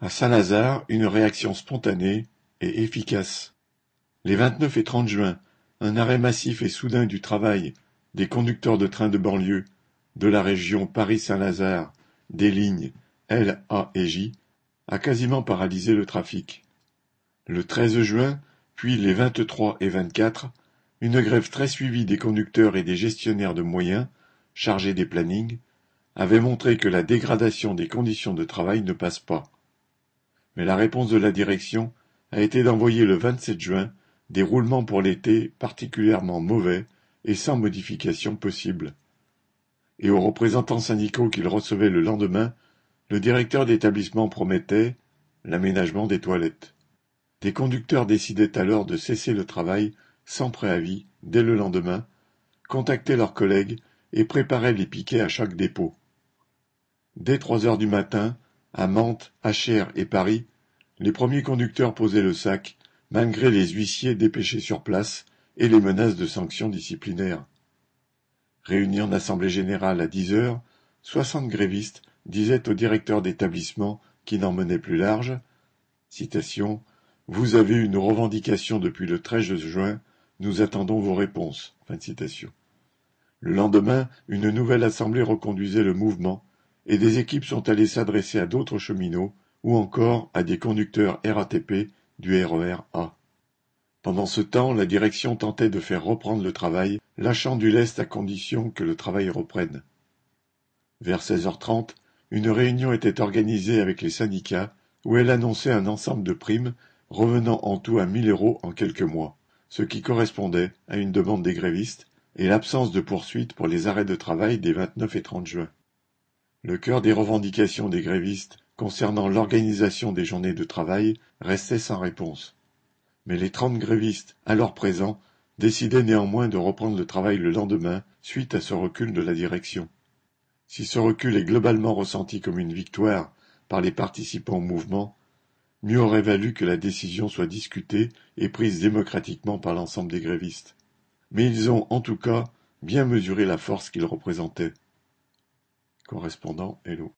À Saint-Lazare, une réaction spontanée et efficace. Les 29 et 30 juin, un arrêt massif et soudain du travail des conducteurs de trains de banlieue de la région Paris-Saint-Lazare des lignes L, A et J a quasiment paralysé le trafic. Le 13 juin, puis les 23 et 24, une grève très suivie des conducteurs et des gestionnaires de moyens, chargés des plannings, avait montré que la dégradation des conditions de travail ne passe pas mais la réponse de la direction a été d'envoyer le 27 juin des roulements pour l'été particulièrement mauvais et sans modification possible. Et aux représentants syndicaux qu'il recevait le lendemain, le directeur d'établissement promettait l'aménagement des toilettes. Des conducteurs décidaient alors de cesser le travail sans préavis dès le lendemain, contactaient leurs collègues et préparaient les piquets à chaque dépôt. Dès trois heures du matin, à Mantes, Achères et Paris, les premiers conducteurs posaient le sac, malgré les huissiers dépêchés sur place et les menaces de sanctions disciplinaires. Réunis en assemblée générale à dix heures, soixante grévistes disaient au directeur d'établissement qui n'en menait plus large Vous avez une revendication depuis le 13 juin, nous attendons vos réponses. Le lendemain, une nouvelle assemblée reconduisait le mouvement et des équipes sont allées s'adresser à d'autres cheminots ou encore à des conducteurs RATP du RER A. Pendant ce temps, la direction tentait de faire reprendre le travail, lâchant du lest à condition que le travail reprenne. Vers 16h30, une réunion était organisée avec les syndicats où elle annonçait un ensemble de primes revenant en tout à 1000 euros en quelques mois, ce qui correspondait à une demande des grévistes et l'absence de poursuite pour les arrêts de travail des 29 et 30 juin. Le cœur des revendications des grévistes concernant l'organisation des journées de travail restait sans réponse. Mais les trente grévistes, alors présents, décidaient néanmoins de reprendre le travail le lendemain suite à ce recul de la direction. Si ce recul est globalement ressenti comme une victoire par les participants au mouvement, mieux aurait valu que la décision soit discutée et prise démocratiquement par l'ensemble des grévistes. Mais ils ont, en tout cas, bien mesuré la force qu'ils représentaient. Correspondant Hello